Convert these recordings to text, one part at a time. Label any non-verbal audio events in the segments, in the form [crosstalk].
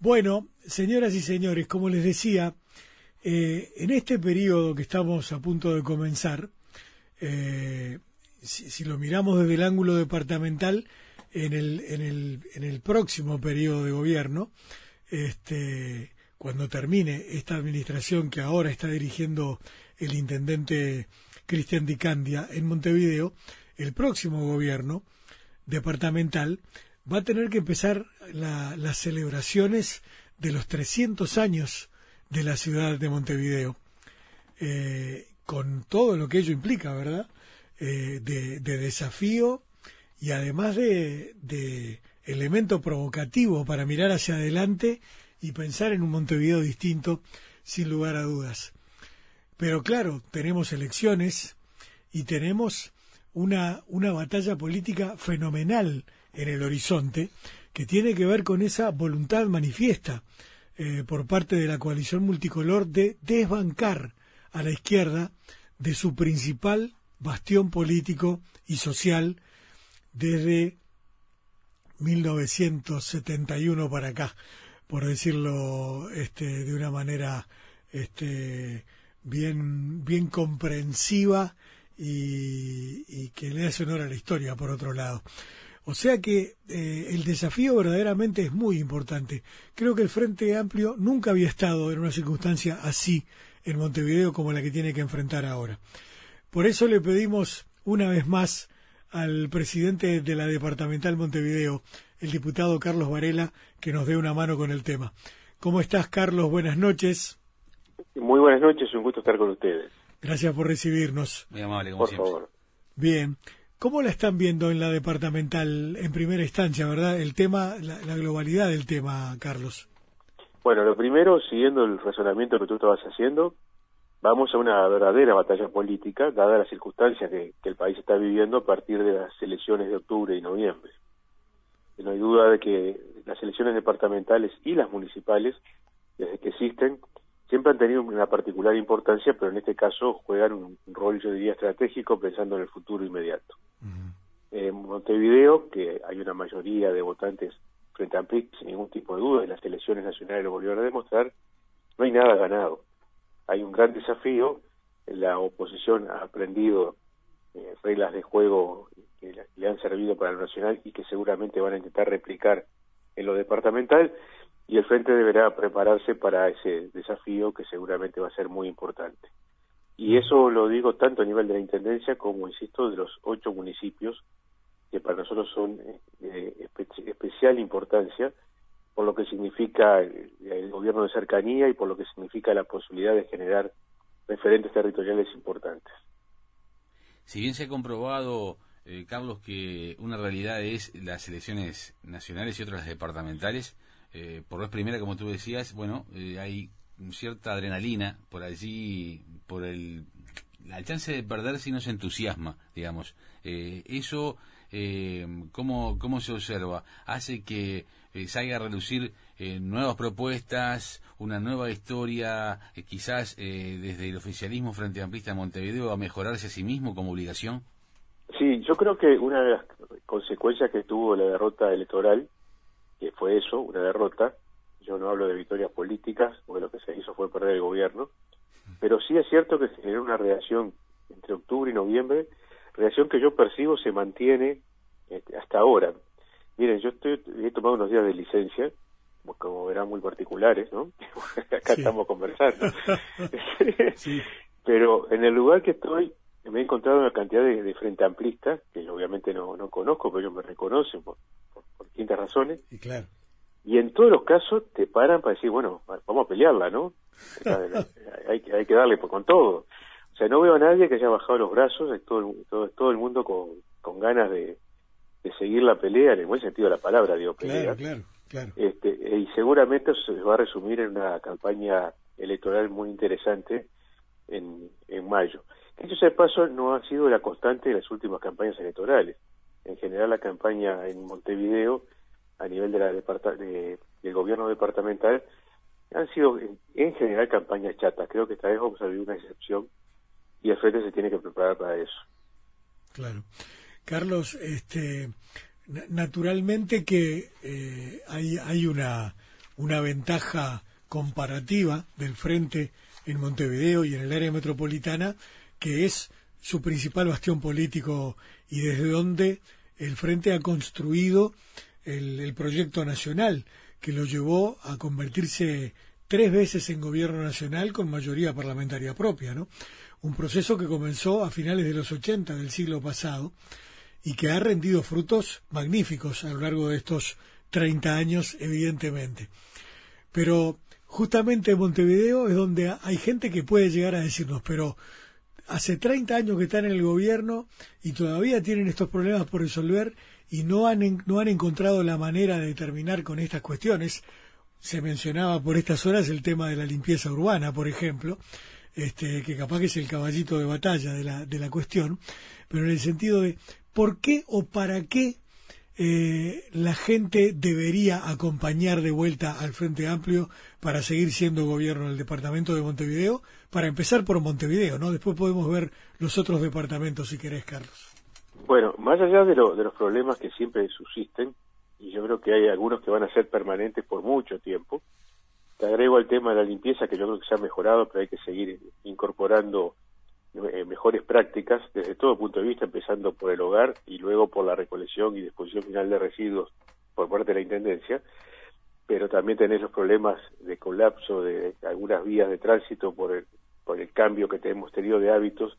Bueno, señoras y señores, como les decía, eh, en este periodo que estamos a punto de comenzar, eh, si, lo miramos desde el ángulo departamental, en el, en el, próximo periodo de gobierno, este, cuando termine esta administración que ahora está dirigiendo el intendente Cristian Di Candia en Montevideo, el próximo gobierno departamental va a tener que empezar las celebraciones de los 300 años de la ciudad de Montevideo, eh, con todo lo que ello implica, ¿verdad? Eh, de, desafío y además de, de elemento provocativo para mirar hacia adelante y pensar en un Montevideo distinto, sin lugar a dudas. Pero claro, tenemos elecciones y tenemos una, una batalla política fenomenal en el horizonte que tiene que ver con esa voluntad manifiesta eh, por parte de la coalición multicolor de desbancar a la izquierda de su principal bastión político y social desde 1971 para acá, por decirlo este, de una manera este, bien, bien comprensiva y, y que le hace honor a la historia, por otro lado. O sea que eh, el desafío verdaderamente es muy importante. Creo que el Frente Amplio nunca había estado en una circunstancia así en Montevideo como la que tiene que enfrentar ahora. Por eso le pedimos una vez más al presidente de la Departamental Montevideo, el diputado Carlos Varela, que nos dé una mano con el tema. ¿Cómo estás, Carlos? Buenas noches. Muy buenas noches, un gusto estar con ustedes. Gracias por recibirnos. Muy amable, como por favor. Bien. ¿Cómo la están viendo en la departamental en primera instancia, verdad? El tema, la, globalidad del tema, Carlos. Bueno, lo primero, siguiendo el razonamiento que tú estabas haciendo, vamos a una verdadera batalla política, dadas las circunstancias que, el país está viviendo a partir de las elecciones de octubre y noviembre. no hay duda de que las elecciones departamentales y las municipales, desde que existen, siempre han tenido una particular importancia, pero en este caso juegan un, rol, yo diría, estratégico pensando en el futuro inmediato. En Montevideo, que hay una mayoría de votantes frente a PIC, sin ningún tipo de duda, en las elecciones nacionales lo volvieron a demostrar, no hay nada ganado. Hay un gran desafío, la oposición ha aprendido eh, reglas de juego que le han servido para lo nacional y que seguramente van a intentar replicar en lo departamental, y el Frente deberá prepararse para ese desafío que seguramente va a ser muy importante. Y eso lo digo tanto a nivel de la Intendencia como, insisto, de los ocho municipios que para nosotros son de especial importancia por lo que significa el, gobierno de cercanía y por lo que significa la posibilidad de generar referentes territoriales importantes. Si bien se ha comprobado, eh, Carlos, que una realidad es las elecciones nacionales y otras departamentales, eh, por vez primera, como tú decías, bueno, eh, hay cierta adrenalina por allí, por el la chance de perder si no se entusiasma, digamos. Eh, eso, eh, ¿cómo, ¿cómo se observa? Hace que salga a relucir nuevas propuestas, una nueva historia, quizás desde el oficialismo frente a Amplista de Montevideo a mejorarse a sí mismo como obligación. Sí, yo creo que una de las consecuencias que tuvo la derrota electoral que fue eso, una derrota. Yo no hablo de victorias políticas, porque lo que se hizo fue perder el gobierno, pero sí es cierto que se generó una reacción entre octubre y noviembre, reacción que yo percibo se mantiene este, hasta ahora. Miren, yo estoy, he tomado unos días de licencia, como verán muy particulares, ¿no? [laughs] Acá estamos conversando. [laughs] Pero en el lugar que estoy, me he encontrado una cantidad de, frente amplistas, que yo obviamente no, no conozco, pero ellos me reconocen por, por distintas razones. Y claro. Y en todos los casos te paran para decir, bueno, vamos a pelearla, ¿no? [laughs] hay, hay que darle con todo. O sea, no veo a nadie que haya bajado los brazos, es todo, todo, todo el mundo con, con ganas de, de seguir la pelea, en el buen sentido de la palabra, digo, pelea. Claro, claro, claro. Este, y seguramente eso se va a resumir en una campaña electoral muy interesante en, en mayo. Dicho sea paso, no ha sido la constante de las últimas campañas electorales en general la campaña en Montevideo a nivel de la de, del gobierno departamental han sido en, general campañas chatas. Creo que esta vez vamos a vivir una excepción y el frente se tiene que preparar para eso. Claro. Carlos, este, naturalmente que eh, hay, hay una, una ventaja comparativa del frente en Montevideo y en el área metropolitana, que es su principal bastión político y desde donde el frente ha construido el, proyecto nacional que lo llevó a convertirse tres veces en gobierno nacional con mayoría parlamentaria propia, ¿no? Un proceso que comenzó a finales de los 80 del siglo pasado y que ha rendido frutos magníficos a lo largo de estos 30 años, evidentemente. Pero justamente en Montevideo es donde hay gente que puede llegar a decirnos, pero hace 30 años que están en el gobierno y todavía tienen estos problemas por resolver y no han, no han encontrado la manera de terminar con estas cuestiones. Se mencionaba por estas horas el tema de la limpieza urbana, por ejemplo, este, que capaz que es el caballito de batalla de la, de la cuestión, pero en el sentido de por qué o para qué eh, la gente debería acompañar de vuelta al Frente Amplio para seguir siendo gobierno del departamento de Montevideo, para empezar por Montevideo, ¿no? Después podemos ver los otros departamentos si querés, Carlos. Bueno, más allá de, de los problemas que siempre subsisten, y yo creo que hay algunos que van a ser permanentes por mucho tiempo, te agrego al tema de la limpieza, que yo creo que se ha mejorado, pero hay que seguir incorporando eh, mejores prácticas desde todo punto de vista, empezando por el hogar y luego por la recolección y disposición final de residuos por parte de la Intendencia, pero también tenés los problemas de colapso de algunas vías de tránsito por el, por el cambio que hemos tenido de hábitos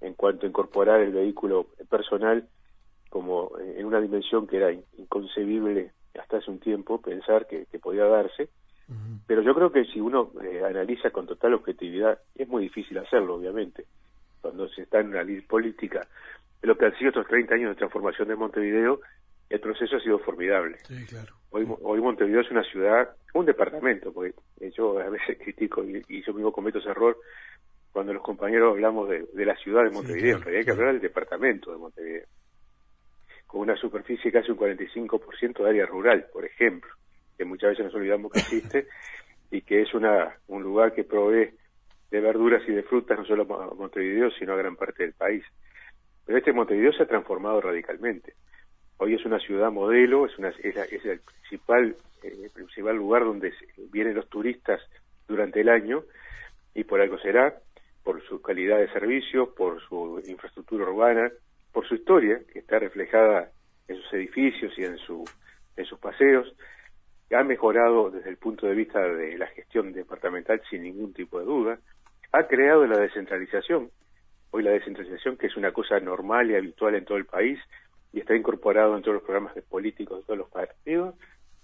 en cuanto a incorporar el vehículo personal como en una dimensión que era inconcebible hasta hace un tiempo pensar que, podía darse. Pero yo creo que si uno eh, analiza con total objetividad, es muy difícil hacerlo, obviamente. Cuando se está en una ley política, lo que han sido estos 30 años de transformación de Montevideo, el proceso ha sido formidable. hoy, hoy Montevideo es una ciudad, un departamento, porque yo a veces [laughs] critico y, yo mismo cometo ese error cuando los compañeros hablamos de, la ciudad de Montevideo, en realidad hay que hablar del departamento de Montevideo, con una superficie casi un 45% de área rural, por ejemplo, que muchas veces nos olvidamos que existe y que es una, un lugar que provee de verduras y de frutas, no solo a Montevideo, sino a gran parte del país. Pero este Montevideo se ha transformado radicalmente. Hoy es una ciudad modelo, es, una, es, el principal, eh, principal lugar donde vienen los turistas durante el año y por algo será, por su calidad de servicio, por su infraestructura urbana, por su historia, que está reflejada en sus edificios y en, su, en sus paseos, ha mejorado desde el punto de vista de la gestión departamental sin ningún tipo de duda, ha creado la descentralización. Hoy la descentralización, que es una cosa normal y habitual en todo el país y está incorporado en todos los programas políticos de todos los partidos,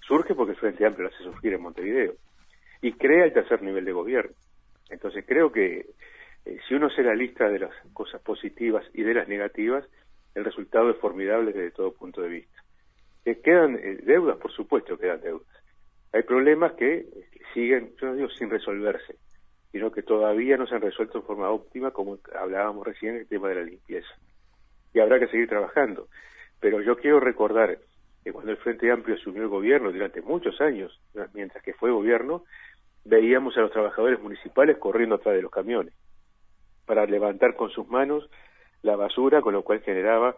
surge porque el Frente Amplio lo hace surgir en Montevideo y crea el tercer nivel de gobierno. Entonces creo que eh, si uno se la lista de las cosas positivas y de las negativas, el resultado es formidable desde todo punto de vista. Eh, ¿Quedan eh, deudas? Por supuesto quedan deudas. Hay problemas que siguen, yo digo, sin resolverse sino que todavía no se han resuelto en forma óptima, como hablábamos recién, el tema de la limpieza. Y habrá que seguir trabajando. Pero yo quiero recordar que cuando el Frente Amplio asumió el gobierno durante muchos años, mientras que fue gobierno, veíamos a los trabajadores municipales corriendo atrás de los camiones para levantar con sus manos la basura, con lo cual generaba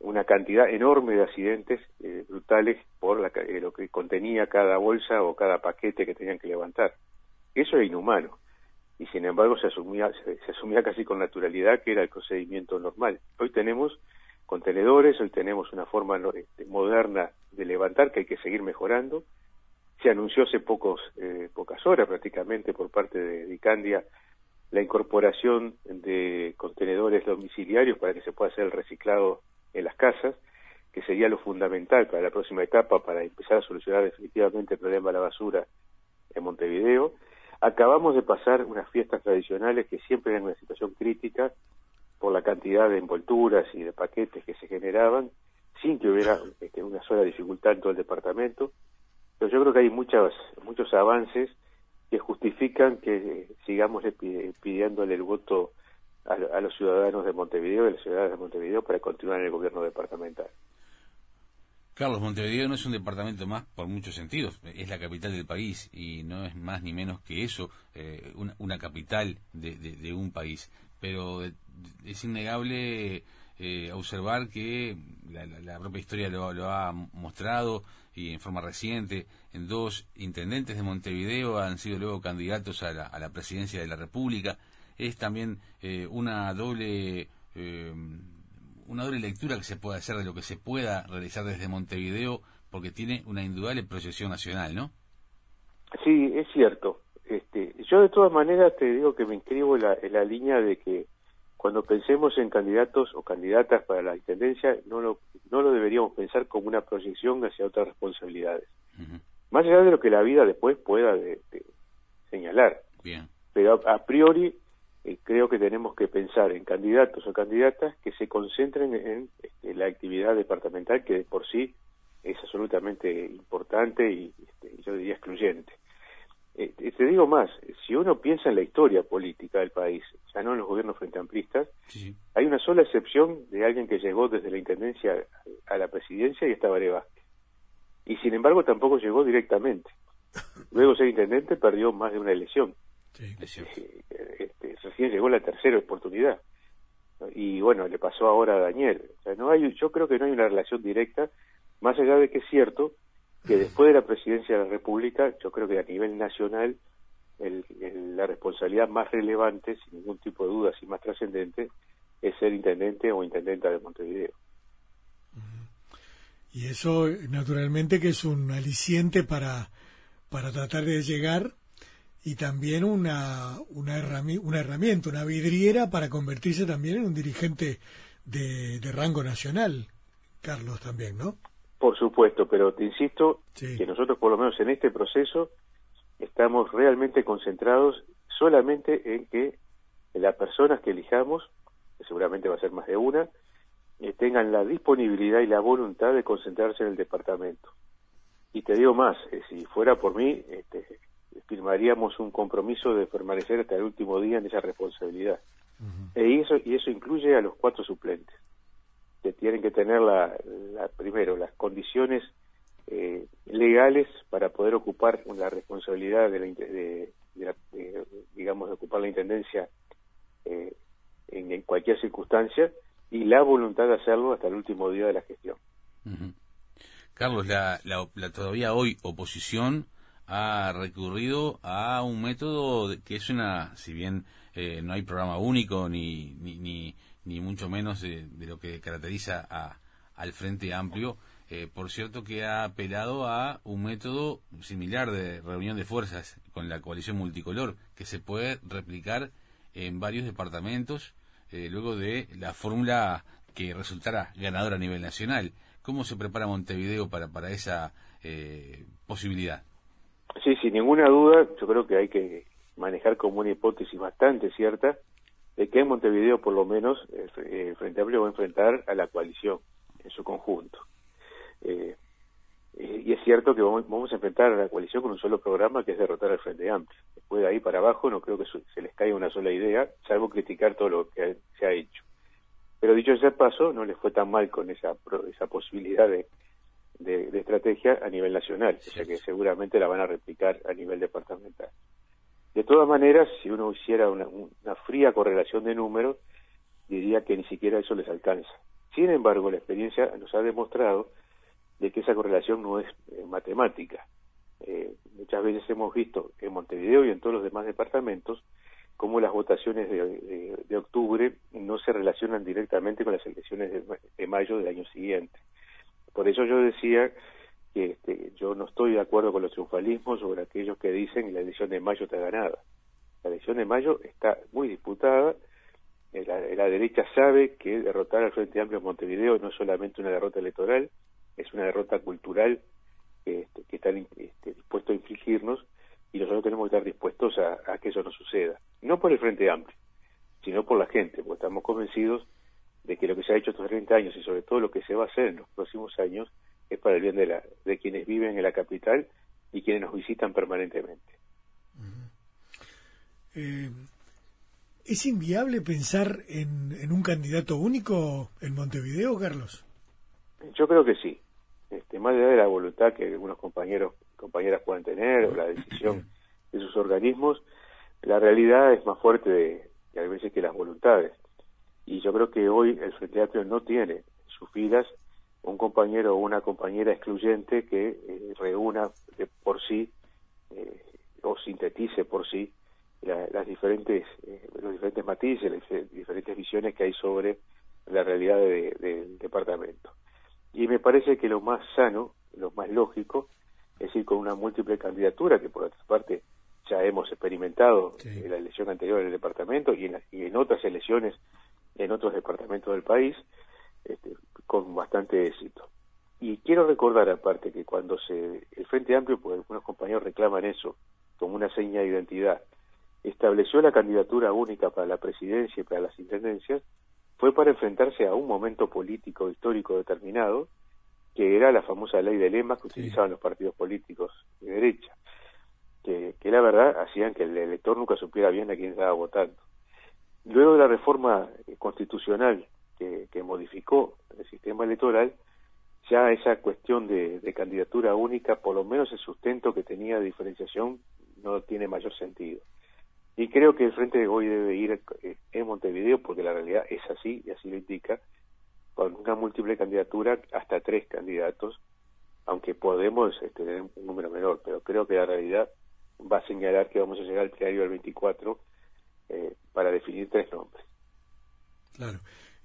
una cantidad enorme de accidentes eh, brutales por eh, lo que contenía cada bolsa o cada paquete que tenían que levantar. Eso es inhumano y sin embargo se asumía, se, asumía casi con naturalidad que era el procedimiento normal. Hoy tenemos contenedores, hoy tenemos una forma este, moderna de levantar que hay que seguir mejorando. Se anunció hace pocos, eh, pocas horas prácticamente por parte de Dicandia la incorporación de contenedores domiciliarios para que se pueda hacer el reciclado en las casas, que sería lo fundamental para la próxima etapa para empezar a solucionar definitivamente el problema de la basura en Montevideo Acabamos de pasar unas fiestas tradicionales que siempre eran una situación crítica por la cantidad de envolturas y de paquetes que se generaban, sin que hubiera este, una sola dificultad en todo el departamento. Pero yo creo que hay muchas, muchos avances que justifican que sigamos pidiéndole el voto a, a los ciudadanos de Montevideo y a las ciudadanas de Montevideo para continuar en el gobierno departamental. Carlos, Montevideo no es un departamento más por muchos sentidos, es la capital del país y no es más ni menos que eso, eh, una, capital de, un país. Pero es innegable eh, observar que la, propia historia lo, ha mostrado, y en forma reciente, en dos intendentes de Montevideo han sido luego candidatos a la, a la presidencia de la República. Es también eh, una doble eh, una doble lectura que se puede hacer de lo que se pueda realizar desde Montevideo, porque tiene una indudable proyección nacional, ¿no? Sí, es cierto. Este, yo de todas maneras te digo que me inscribo en la, en la línea de que cuando pensemos en candidatos o candidatas para la intendencia, no lo, no lo deberíamos pensar como una proyección hacia otras responsabilidades. Más allá de lo que la vida después pueda de, señalar. Bien. Pero a, priori eh, creo que tenemos que pensar en candidatos o candidatas que se concentren en, este, la actividad departamental que de por sí es absolutamente importante y este, yo diría excluyente. Eh, te digo más, si uno piensa en la historia política del país, ya no en los gobiernos frente amplistas, hay una sola excepción de alguien que llegó desde la intendencia a la presidencia y estaba Eva. Y sin embargo tampoco llegó directamente. Luego ser intendente perdió más de una elección. Eh, este, recién llegó la tercera oportunidad. Y bueno, le pasó ahora a Daniel. no hay, yo creo que no hay una relación directa, más allá de que es cierto que después de la presidencia de la República, yo creo que a nivel nacional, la responsabilidad más relevante, sin ningún tipo de dudas y más trascendente, es ser intendente o intendenta de Montevideo. Y eso, naturalmente, que es un aliciente para, para tratar de llegar y también una, una, una herramienta, una vidriera para convertirse también en un dirigente de, de rango nacional, Carlos, también, ¿no? Por supuesto, pero te insisto que nosotros por lo menos en este proceso estamos realmente concentrados solamente en que las personas que elijamos, que seguramente va a ser más de una, eh, tengan la disponibilidad y la voluntad de concentrarse en el departamento. Y te digo más, eh, si fuera por mí, este, firmaríamos un compromiso de permanecer hasta el último día en esa responsabilidad. e eso, y eso incluye a los cuatro suplentes que tienen que tener la, primero las condiciones eh, legales para poder ocupar la responsabilidad de, la, digamos de ocupar la intendencia eh, en, cualquier circunstancia y la voluntad de hacerlo hasta el último día de la gestión. Carlos, la, la, todavía hoy oposición ha recurrido a un método que es una, si bien eh, no hay programa único ni, ni ni mucho menos de, lo que caracteriza a, al Frente Amplio. Eh, por cierto que ha apelado a un método similar de reunión de fuerzas con la coalición multicolor, que se puede replicar en varios departamentos eh, luego de la fórmula que resultará ganadora a nivel nacional. ¿Cómo se prepara Montevideo para, para esa eh, posibilidad? Sí, sin ninguna duda, yo creo que hay que manejar como una hipótesis bastante cierta de que en Montevideo por lo menos eh, Frente Amplio va a enfrentar a la coalición en su conjunto. Eh, eh, y es cierto que vamos, a enfrentar a la coalición con un solo programa que es derrotar al Frente Amplio. Después de ahí para abajo no creo que se les caiga una sola idea, salvo criticar todo lo que se ha hecho. Pero dicho ese paso, no les fue tan mal con esa, esa posibilidad de, de, estrategia a nivel nacional, o sea que seguramente la van a replicar a nivel departamental. De todas maneras, si uno hiciera una, fría correlación de números, diría que ni siquiera eso les alcanza. Sin embargo, la experiencia nos ha demostrado de que esa correlación no es eh, matemática. Eh, muchas veces hemos visto en Montevideo y en todos los demás departamentos cómo las votaciones de, octubre no se relacionan directamente con las elecciones de mayo del año siguiente. Por eso yo decía que este, yo no estoy de acuerdo con los triunfalismos sobre aquellos que dicen que la elección de mayo está ganada. La elección de mayo está muy disputada. Eh, la, derecha sabe que derrotar al Frente Amplio en Montevideo no es solamente una derrota electoral, es una derrota cultural este, que están este, dispuestos a infligirnos y nosotros tenemos que estar dispuestos a, a, que eso no suceda. No por el Frente Amplio, sino por la gente, porque estamos convencidos de que lo que se ha hecho estos 30 años y sobre todo lo que se va a hacer en los próximos años es para el bien de, la, de quienes viven en la capital y quienes nos visitan permanentemente. Eh, ¿Es inviable pensar en, en, un candidato único en Montevideo, Carlos? Yo creo que sí. Este, más allá de la voluntad que algunos compañeros compañeras puedan tener o la decisión de sus organismos, la realidad es más fuerte de, a veces que las voluntades. Y yo creo que hoy el Frente Amplio no tiene sus filas un compañero o una compañera excluyente que eh, reúna por sí eh, o sintetice por sí las diferentes eh, los diferentes matices, las diferentes visiones que hay sobre la realidad del departamento. Y me parece que lo más sano, lo más lógico, es ir con una múltiple candidatura, que por otra parte ya hemos experimentado en la elección anterior del departamento y en, y en otras elecciones en otros departamentos del país, este, con bastante éxito. Y quiero recordar aparte que cuando se el Frente Amplio, pues algunos compañeros reclaman eso como una seña de identidad, estableció la candidatura única para la presidencia y para las intendencias, fue para enfrentarse a un momento político histórico determinado, que era la famosa ley de lemas que utilizaban los partidos políticos de derecha, que, que la verdad hacían que el elector nunca supiera bien a quién estaba votando. Luego de la reforma constitucional que, modificó el sistema electoral, ya esa cuestión de, candidatura única, por lo menos el sustento que tenía de diferenciación, no tiene mayor sentido. Y creo que el Frente de hoy debe ir eh, en Montevideo, porque la realidad es así, y así lo indica, con una múltiple candidatura, hasta tres candidatos, aunque podemos este, tener un número menor, pero creo que la realidad va a señalar que vamos a llegar al plenario del 24 eh, para definir tres nombres. Claro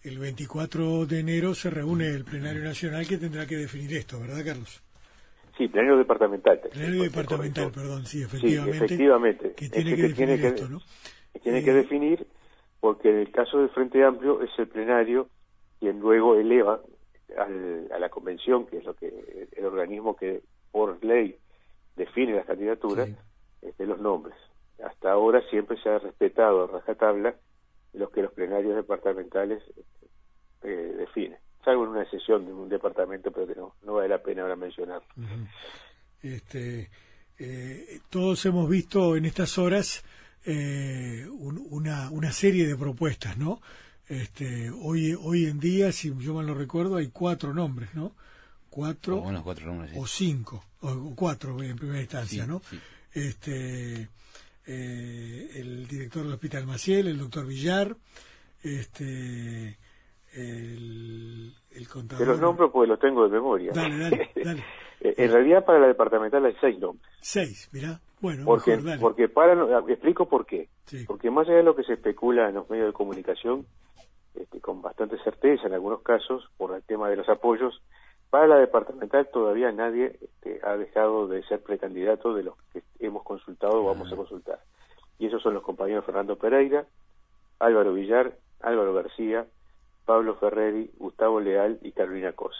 el 24 de enero se reúne el plenario nacional que tendrá que definir esto, ¿verdad, Carlos? Sí, plenario departamental. Plenario departamental, perdón, sí, efectivamente. Sí, efectivamente. Que tiene que, definir esto, ¿no? tiene que eh, definir, porque en el caso del Frente Amplio es el plenario quien luego eleva a la convención, que es lo que el organismo que por ley define las candidaturas, de los nombres. Hasta ahora siempre se ha respetado a rajatabla los que los plenarios departamentales eh, definen. Salvo en una sesión de un departamento, pero que no, no vale la pena ahora mencionar. este, eh, todos hemos visto en estas horas eh, una, una serie de propuestas, ¿no? Este, hoy, hoy en día, si yo mal no recuerdo, hay cuatro nombres, ¿no? Cuatro, o, cuatro nombres, o cinco, o, cuatro en primera instancia, ¿no? Este, eh, el director del Hospital Maciel, el doctor Villar, este, el, el contador. Te los nombro porque los tengo de memoria. Dale, dale, [laughs] dale. en realidad para la departamental hay seis nombres. Seis, mira. Bueno, porque, porque para, explico por qué. Porque más allá de lo que se especula en los medios de comunicación, este, con bastante certeza en algunos casos, por el tema de los apoyos, para la departamental todavía nadie este, ha dejado de ser precandidato de los que hemos consultado o vamos a consultar. Y esos son los compañeros Fernando Pereira, Álvaro Villar, Álvaro García, Pablo Ferreri, Gustavo Leal y Carolina Cose,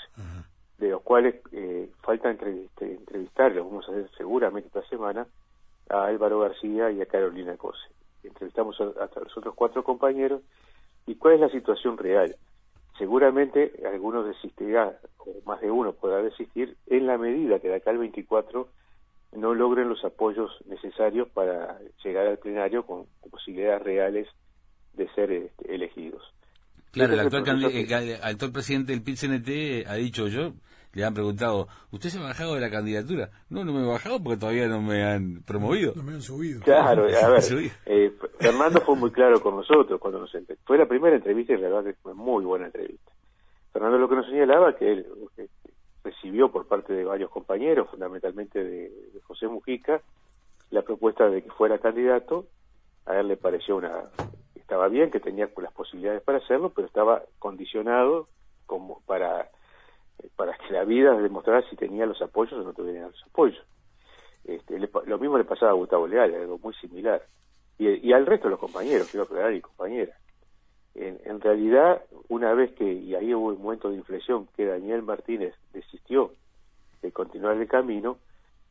de los cuales eh, falta entrevistar, entrevistarlos, vamos a hacer seguramente esta semana, a Álvaro García y a Carolina Cose. Entrevistamos a, a los otros cuatro compañeros. Y cuál es la situación real seguramente algunos desistirán, o más de uno podrá desistir, en la medida que de acá al 24 no logren los apoyos necesarios para llegar al plenario con posibilidades reales de ser este, elegidos. Claro, el actual, el actual, presidente del PIT-CNT ha dicho yo, le han preguntado, ¿usted se ha bajado de la candidatura? No, no me he bajado porque todavía no me han promovido. No me han subido. Claro, a ver, [laughs] eh, Fernando fue muy claro con nosotros cuando nos Fue la primera entrevista y la verdad que fue muy buena entrevista. Fernando lo que nos señalaba que él recibió por parte de varios compañeros, fundamentalmente de, José Mujica, la propuesta de que fuera candidato. A él le pareció una estaba bien, que tenía las posibilidades para hacerlo, pero estaba condicionado como para para que la vida demostrara si tenía los apoyos o no tenía los apoyos. Este, lo mismo le pasaba a Gustavo Leal, algo muy similar. Y, al resto de los compañeros, quiero aclarar, y compañeras. En, realidad, una vez que, y ahí hubo un momento de inflexión, que Daniel Martínez desistió de continuar el camino,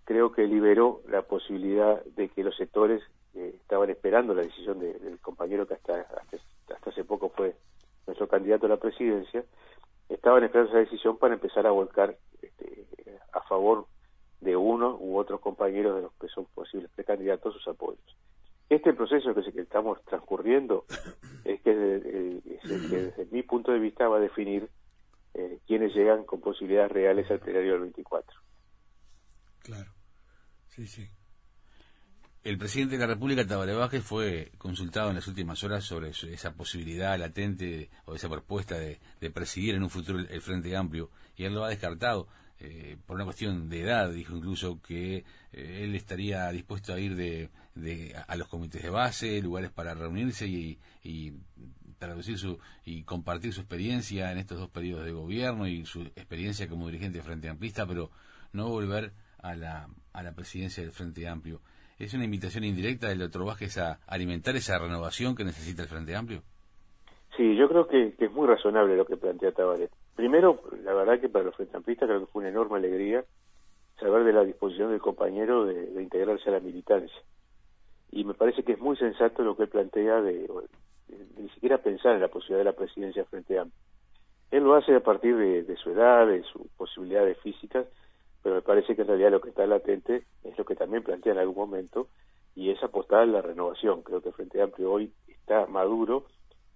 creo que liberó la posibilidad de que los sectores eh, estaban esperando la decisión del compañero que hasta, hasta hace poco fue nuestro candidato a la presidencia, estaban esperando esa decisión para empezar a volcar este, a favor de uno u otros compañeros de los que son posibles precandidatos sus apoyos. Este proceso que, que estamos transcurriendo [coughs] es que, desde mi punto de vista va a definir eh, quiénes llegan con posibilidades reales al plenario del 24. Claro, sí, sí. El presidente de la República, Tabaré Vázquez, fue consultado en las últimas horas sobre esa posibilidad latente o esa propuesta de, presidir en un futuro el, Frente Amplio y él lo ha descartado. Eh, por una cuestión de edad, dijo incluso que eh, él estaría dispuesto a ir de, a los comités de base, lugares para reunirse y, y traducir su y compartir su experiencia en estos dos periodos de gobierno y su experiencia como dirigente Frente Amplista, pero no volver a la, a la presidencia del Frente Amplio. ¿Es una invitación indirecta del doctor Vázquez a alimentar esa renovación que necesita el Frente Amplio? Sí, yo creo que, es muy razonable lo que plantea Tavares. Primero, la verdad que para los Frente Amplistas creo que fue una enorme alegría saber de la disposición del compañero de, integrarse a la militancia. Y me parece que es muy sensato lo que él plantea de, ni siquiera pensar en la posibilidad de la presidencia Frente Amplio. Él lo hace a partir de, de su edad, de sus posibilidades físicas, pero me parece que en realidad lo que está latente es lo que también plantea en algún momento y es apostar a la renovación. Creo que Frente Amplio hoy está maduro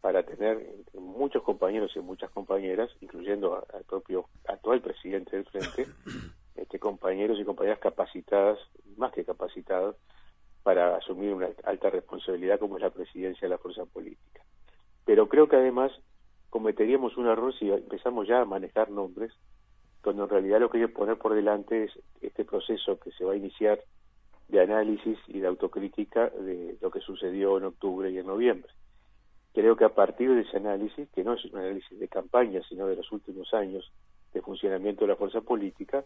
para tener muchos compañeros y muchas compañeras, incluyendo al propio actual presidente del Frente, [coughs] este, compañeros y compañeras capacitadas, más que capacitadas, para asumir una alta responsabilidad como es la presidencia de la fuerza política. Pero creo que además cometeríamos un error si empezamos ya a manejar nombres cuando en realidad lo que hay que poner por delante es este proceso que se va a iniciar de análisis y de autocrítica de lo que sucedió en octubre y en noviembre. Creo que a partir de ese análisis, que no es un análisis de campaña, sino de los últimos años de funcionamiento de la fuerza política,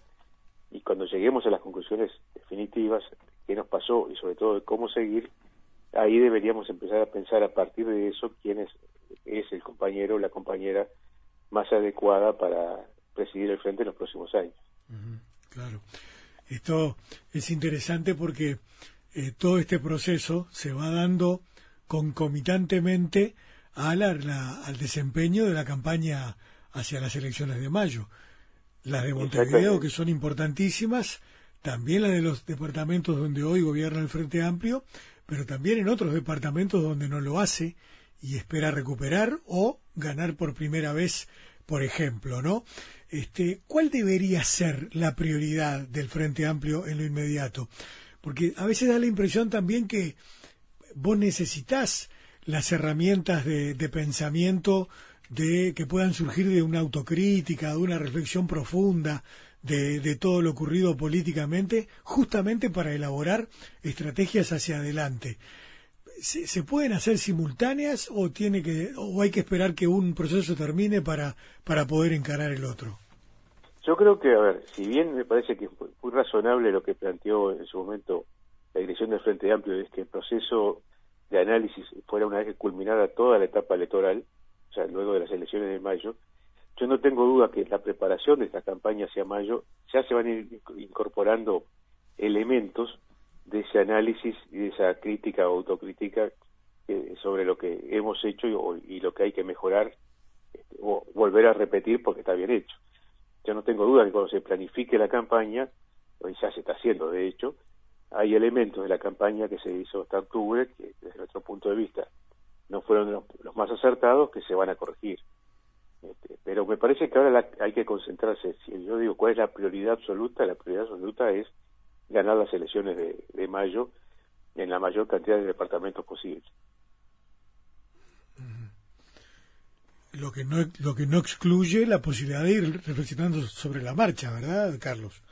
y cuando lleguemos a las conclusiones definitivas, qué nos pasó y sobre todo de cómo seguir, ahí deberíamos empezar a pensar a partir de eso quién es, el compañero o la compañera más adecuada para presidir el frente en los próximos años. claro. Esto es interesante porque eh, todo este proceso se va dando concomitantemente a al desempeño de la campaña hacia las elecciones de mayo. Las de Montevideo, que son importantísimas, también las de los departamentos donde hoy gobierna el Frente Amplio, pero también en otros departamentos donde no lo hace y espera recuperar o ganar por primera vez, por ejemplo, ¿no? Este, ¿Cuál debería ser la prioridad del Frente Amplio en lo inmediato? Porque a veces da la impresión también que vos necesitas las herramientas de, pensamiento de que puedan surgir de una autocrítica, de una reflexión profunda de, de, todo lo ocurrido políticamente, justamente para elaborar estrategias hacia adelante. ¿Se, ¿Se, pueden hacer simultáneas o tiene que o hay que esperar que un proceso termine para para poder encarar el otro? Yo creo que, a ver, si bien me parece que es muy razonable lo que planteó en su momento la dirección del Frente Amplio, es que el proceso de análisis fuera una vez que culminara toda la etapa electoral, o sea, luego de las elecciones de mayo, yo no tengo duda que la preparación de esta campaña hacia mayo ya se van a ir incorporando elementos de ese análisis y de esa crítica o autocrítica eh, sobre lo que hemos hecho y, lo que hay que mejorar este, o volver a repetir porque está bien hecho. Yo no tengo duda que cuando se planifique la campaña, hoy ya se está haciendo de hecho, hay elementos de la campaña que se hizo hasta octubre que desde nuestro punto de vista no fueron los, más acertados que se van a corregir. Este, pero me parece que ahora hay que concentrarse, si yo digo cuál es la prioridad absoluta, la prioridad absoluta es ganar las elecciones de, mayo en la mayor cantidad de departamentos posibles. Lo que no lo que no excluye la posibilidad de ir reflexionando sobre la marcha, ¿verdad, Carlos?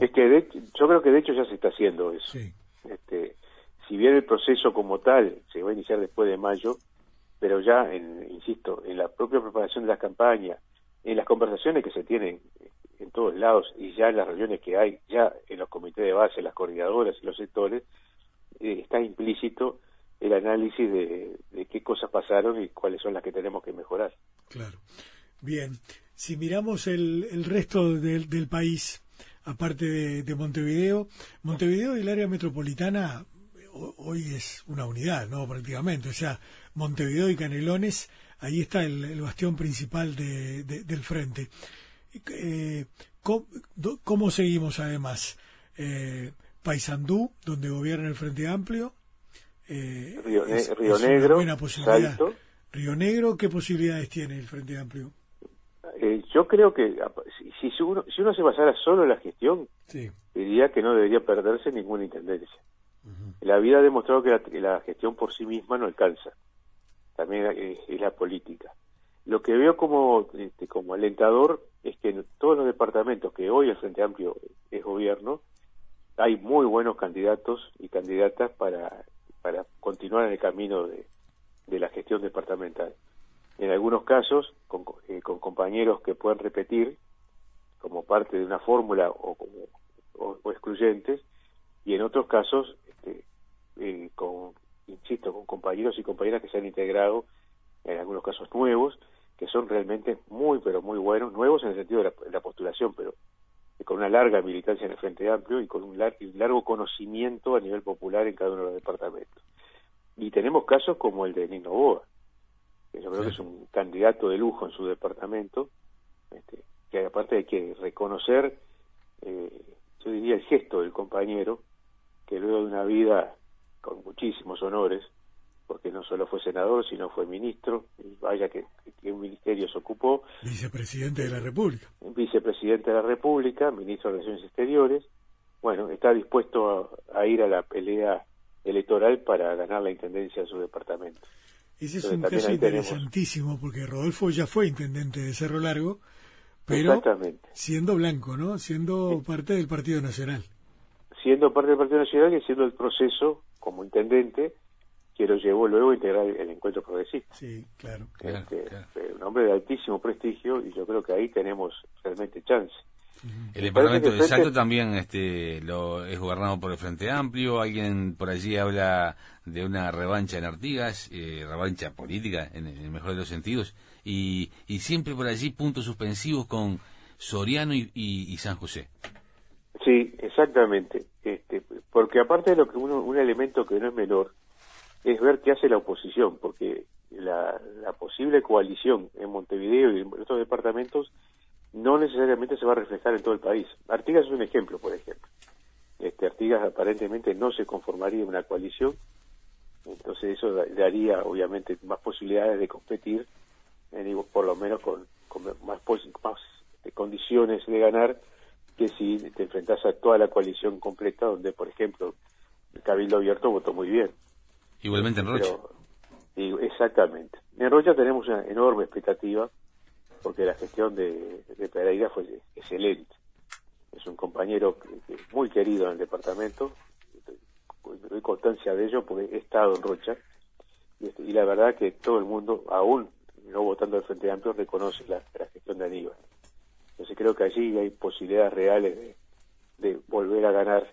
Es que yo creo que de hecho ya se está haciendo eso. Este, si bien el proceso como tal se va a iniciar después de mayo, pero ya, en, insisto, en la propia preparación de la campaña, en las conversaciones que se tienen en todos lados y ya en las reuniones que hay, ya en los comités de base, las coordinadoras y los sectores, eh, está implícito el análisis de, qué cosas pasaron y cuáles son las que tenemos que mejorar. Claro. Bien, si miramos el, el resto del, del país, aparte de, Montevideo. Montevideo y el área metropolitana hoy es una unidad, ¿no? Prácticamente. O sea, Montevideo y Canelones, ahí está el, bastión principal de, del frente. Eh, ¿cómo, seguimos además? Eh, Paysandú, donde gobierna el Frente Amplio. Eh, Río, Negro, Río Negro, ¿qué posibilidades tiene el Frente Amplio? Eh, yo creo que si, si, uno, si uno se basara solo en la gestión, diría que no debería perderse ninguna intendencia. la vida ha demostrado que la, gestión por sí misma no alcanza. También es, la política. Lo que veo como, este, como alentador es que en todos los departamentos que hoy el Frente Amplio es gobierno, hay muy buenos candidatos y candidatas para, para continuar en el camino de, la gestión departamental. En algunos casos, con, eh, con compañeros que pueden repetir como parte de una fórmula o, como, o excluyentes, y en otros casos este, eh, con, insisto, con compañeros y compañeras que se han integrado, en algunos casos nuevos, que son realmente muy, pero muy buenos, nuevos en el sentido de la, postulación, pero con una larga militancia en el Frente Amplio y con un, largo conocimiento a nivel popular en cada uno de los departamentos. Y tenemos casos como el de Nino Boa, que yo creo que es un candidato de lujo en su departamento, este, que aparte hay que reconocer, eh, yo diría, el gesto del compañero, que luego de una vida con muchísimos honores, porque no solo fue senador, sino fue ministro, y vaya que, un ministerio se ocupó. Vicepresidente de la República. Vicepresidente de la República, ministro de Relaciones Exteriores. Bueno, está dispuesto a, ir a la pelea electoral para ganar la intendencia de su departamento. Ese es un caso interesantísimo, porque Rodolfo ya fue intendente de Cerro Largo, pero siendo blanco, ¿no? Siendo parte del Partido Nacional siendo parte del Partido Nacional y haciendo el proceso como intendente que lo llevó luego a integrar el encuentro progresista. Sí, claro. Este, un hombre de altísimo prestigio y yo creo que ahí tenemos realmente chance. El departamento de Salto también este, lo, es gobernado por el Frente Amplio. Alguien por allí habla de una revancha en Artigas, eh, revancha política en el mejor de los sentidos. Y, y siempre por allí puntos suspensivos con Soriano y San José. Sí, exactamente. Este, porque aparte de lo que uno, un elemento que no es menor es ver qué hace la oposición, porque la, posible coalición en Montevideo y en otros departamentos no necesariamente se va a reflejar en todo el país. Artigas es un ejemplo, por ejemplo. Este, Artigas aparentemente no se conformaría en una coalición, entonces eso daría obviamente más posibilidades de competir, eh, digo, por lo menos con, más, más este, condiciones de ganar que si te enfrentas a toda la coalición completa, donde, por ejemplo, el Cabildo Abierto votó muy bien. Igualmente en Rocha. exactamente. En Rocha tenemos una enorme expectativa, porque la gestión de, Pereira fue excelente. Es un compañero muy querido en el departamento, doy constancia de ello porque he estado en Rocha, y, este, la verdad que todo el mundo, aún no votando al Frente Amplio, reconoce la, la gestión de Aníbal. Entonces creo que allí hay posibilidades reales de, volver a ganar,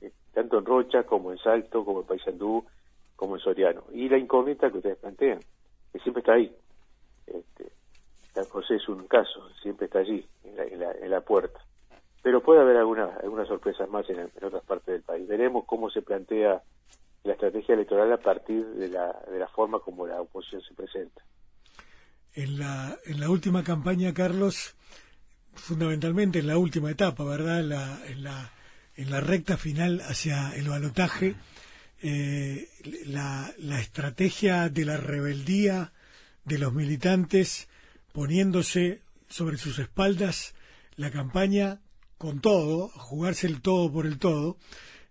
eh, tanto en Rocha como en Salto, como en Paysandú, como en Soriano. Y la incógnita que ustedes plantean, que siempre está ahí. Este, San José es un caso, siempre está allí, en la, puerta. Pero puede haber algunas algunas sorpresas más en, otras partes del país. Veremos cómo se plantea la estrategia electoral a partir de la, de la forma como la oposición se presenta. En la, en la última campaña, Carlos, fundamentalmente en la última etapa, ¿verdad? En la, en la, en la recta final hacia el balotaje, eh, la, la estrategia de la rebeldía de los militantes poniéndose sobre sus espaldas la campaña con todo, jugarse el todo por el todo,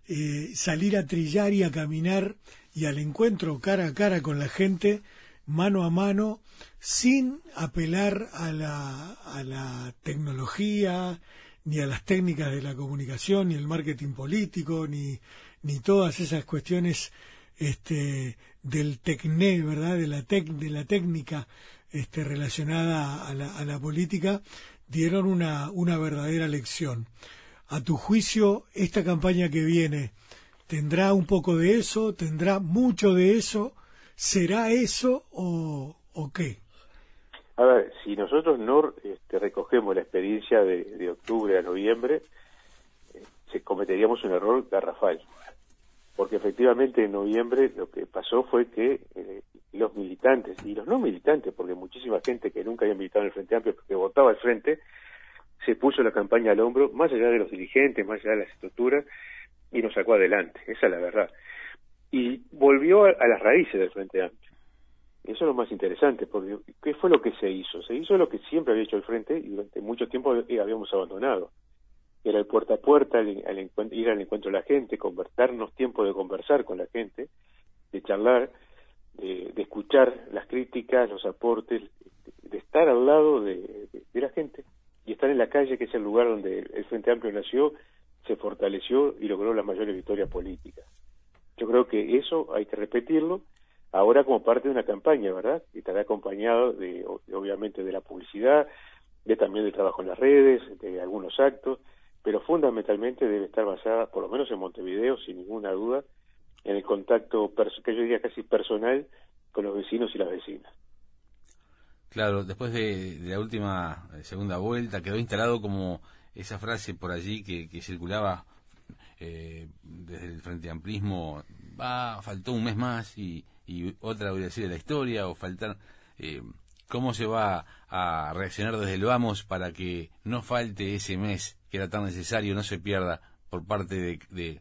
eh, salir a trillar y a caminar y al encuentro cara a cara con la gente, mano a mano, sin apelar a la, a la tecnología, ni a las técnicas de la comunicación, ni el marketing político, ni, ni todas esas cuestiones este, del tecné, ¿verdad? De la, de la técnica este, relacionada a la, a la política, dieron una, una verdadera lección. A tu juicio, esta campaña que viene, ¿tendrá un poco de eso? ¿Tendrá mucho de eso? ¿Será eso o, o qué? A ver, si nosotros no este, recogemos la experiencia de, octubre a noviembre, eh, se cometeríamos un error garrafal. Porque efectivamente en noviembre lo que pasó fue que eh, los militantes y los no militantes, porque muchísima gente que nunca había militado en el Frente Amplio, que votaba al Frente, se puso la campaña al hombro, más allá de los dirigentes, más allá de las estructuras, y nos sacó adelante. Esa es la verdad. Y volvió a las raíces del Frente Amplio eso es lo más interesante, porque ¿qué fue lo que se hizo? Se hizo lo que siempre había hecho el Frente y durante mucho tiempo habíamos abandonado, era el puerta a puerta, ir al encuentro de la gente, convertirnos tiempo de conversar con la gente, de charlar, de, escuchar las críticas, los aportes, de estar al lado de, la gente y estar en la calle, que es el lugar donde el Frente Amplio nació, se fortaleció y logró las mayores victorias políticas. Yo creo que eso hay que repetirlo ahora como parte de una campaña, ¿verdad? Y estará acompañado de, obviamente de la publicidad, de también del trabajo en las redes, de algunos actos, pero fundamentalmente debe estar basada, por lo menos en Montevideo, sin ninguna duda, en el contacto, que yo diría casi personal, con los vecinos y las vecinas. Claro, después de, la última eh, segunda vuelta quedó instalado como esa frase por allí que, circulaba eh, desde el Frente Amplismo, va, faltó un mes más y, otra voy a decir de la historia, o faltar... Eh, ¿Cómo se va a reaccionar desde el Vamos para que no falte ese mes que era tan necesario, no se pierda por parte de,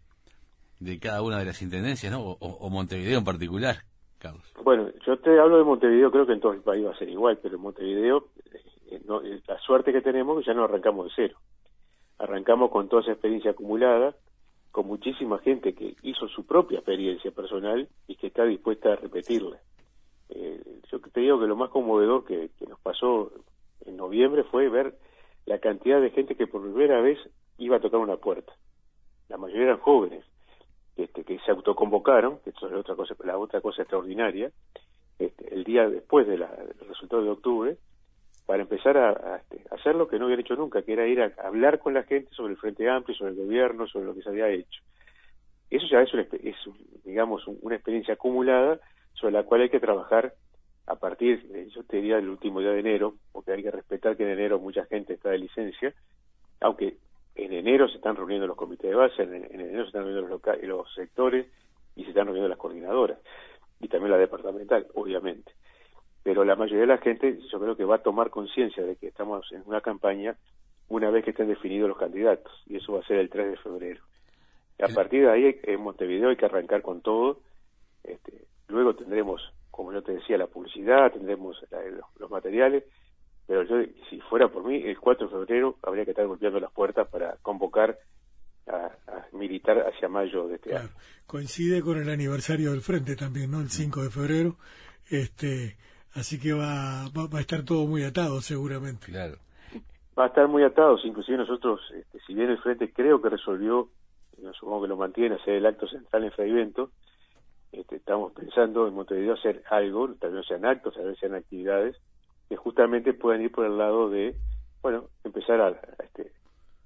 de, cada una de las intendencias, ¿no? O, Montevideo en particular, Carlos. Bueno, yo te hablo de Montevideo, creo que en todo el país va a ser igual, pero en Montevideo, eh, eh, la suerte que tenemos es que ya no arrancamos de cero. Arrancamos con toda esa experiencia acumulada, con muchísima gente que hizo su propia experiencia personal y que está dispuesta a repetirla. Eh, yo te digo que lo más conmovedor que, nos pasó en noviembre fue ver la cantidad de gente que por primera vez iba a tocar una puerta. La mayoría eran jóvenes, este, que se autoconvocaron, que eso es otra cosa, la otra cosa extraordinaria, este, el día después del resultado de octubre, para empezar a, este, hacer lo que no habían hecho nunca, que era ir a, hablar con la gente sobre el Frente Amplio, sobre el gobierno, sobre lo que se había hecho. Eso ya es, es digamos, una experiencia acumulada sobre la cual hay que trabajar a partir, yo te diría, del último día de enero, porque hay que respetar que en enero mucha gente está de licencia, aunque en enero se están reuniendo los comités de base, en, enero se están reuniendo los, los sectores y se están reuniendo las coordinadoras, y también la departamental, obviamente. Pero la mayoría de la gente yo creo que va a tomar conciencia de que estamos en una campaña una vez que estén definidos los candidatos, y eso va a ser el 3 de febrero. a partir de ahí, en Montevideo hay que arrancar con todo, este, Luego tendremos, como yo te decía, la publicidad, tendremos los, materiales, pero yo, si fuera por mí, el 4 de febrero habría que estar golpeando las puertas para convocar a, militar hacia mayo de este año. Coincide con el aniversario del Frente también, ¿no? El 5 de febrero. Este, así que va, va, a estar todo muy atado, seguramente. Claro. Va a estar muy atado, inclusive nosotros, este, si bien el Frente creo que resolvió, supongo que lo mantiene, hacer el acto central en Freivento, este, estamos pensando en Montevideo hacer algo, tal vez sean actos, tal vez sean actividades, que justamente puedan ir por el lado de, bueno, empezar a, este,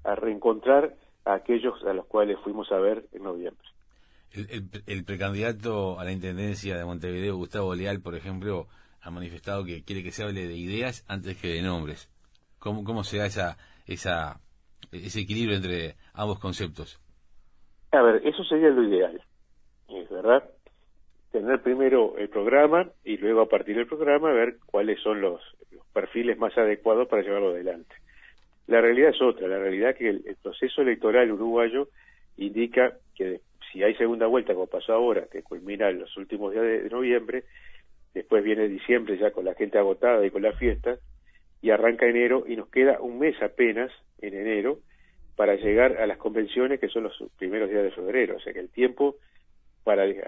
a reencontrar a aquellos a los cuales fuimos a ver en noviembre. El, precandidato a la Intendencia de Montevideo, Gustavo Leal, por ejemplo, ha manifestado que quiere que se hable de ideas antes que de nombres. ¿Cómo, cómo se da esa, esa, ese equilibrio entre ambos conceptos? A ver, eso sería lo ideal, es verdad tener primero el programa y luego a partir del programa ver cuáles son los, perfiles más adecuados para llevarlo adelante. La realidad es otra, la realidad es que el, proceso electoral uruguayo indica que si hay segunda vuelta, como pasó ahora, que culmina en los últimos días de, noviembre, después viene diciembre ya con la gente agotada y con las fiestas, y arranca enero y nos queda un mes apenas en enero para llegar a las convenciones que son los primeros días de febrero, o sea que el tiempo para eh,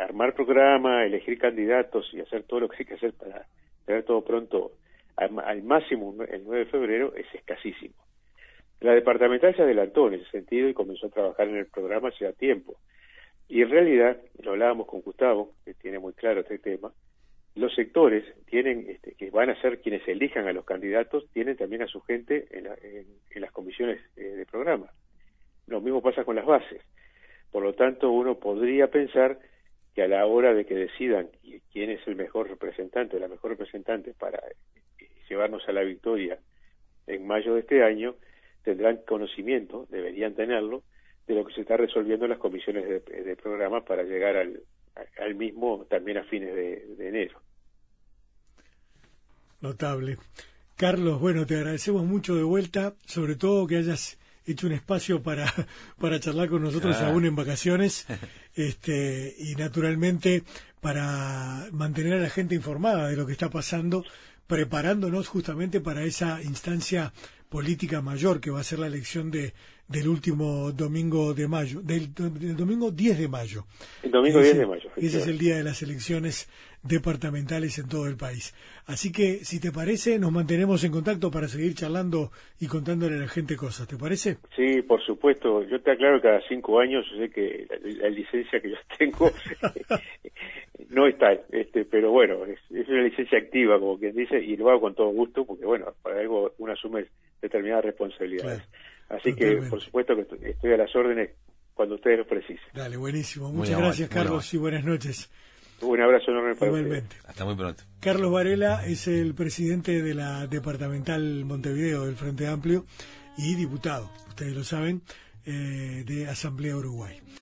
armar programa, elegir candidatos y hacer todo lo que hay que hacer para tener todo pronto al, máximo el 9 de febrero es escasísimo. La departamental se adelantó en ese sentido y comenzó a trabajar en el programa hace tiempo. Y en realidad, lo hablábamos con Gustavo, que tiene muy claro este tema, los sectores tienen, este, que van a ser quienes elijan a los candidatos, tienen también a su gente en, las comisiones eh, de programa. Lo mismo pasa con las bases. Por lo tanto, uno podría pensar que a la hora de que decidan quién es el mejor representante, la mejor representante para eh, llevarnos a la victoria en mayo de este año, tendrán conocimiento, deberían tenerlo, de lo que se está resolviendo en las comisiones de, programa para llegar al, mismo también a fines de, de enero. Notable. Carlos, bueno, te agradecemos mucho de vuelta, sobre todo que hayas hecho un espacio para, [laughs] para charlar con nosotros aún en vacaciones. [laughs] Este, y naturalmente para mantener a la gente informada de lo que está pasando, preparándonos justamente para esa instancia política mayor, que va a ser la elección de del último domingo de mayo, del, domingo 10 de mayo. El domingo 10 de mayo. Ese es el día de las elecciones departamentales en todo el país. Así que, si te parece, nos mantenemos en contacto para seguir charlando y contándole a la gente cosas. ¿Te parece? Sí, por supuesto. Yo te aclaro que cada cinco años, yo sé que la, licencia que yo [laughs] tengo [laughs] no está, este, pero bueno, es, una licencia activa, como quien dice, y lo hago con todo gusto, porque bueno, para algo uno asume determinadas responsabilidades. Así que, por supuesto, que estoy a las órdenes cuando ustedes lo precisen. Dale, buenísimo. Muchas gracias, Carlos, y buenas noches. Un abrazo enorme para Igualmente. Hasta muy pronto. Carlos Varela es el presidente de la departamental Montevideo del Frente Amplio y diputado, ustedes lo saben, eh, de Asamblea Uruguay.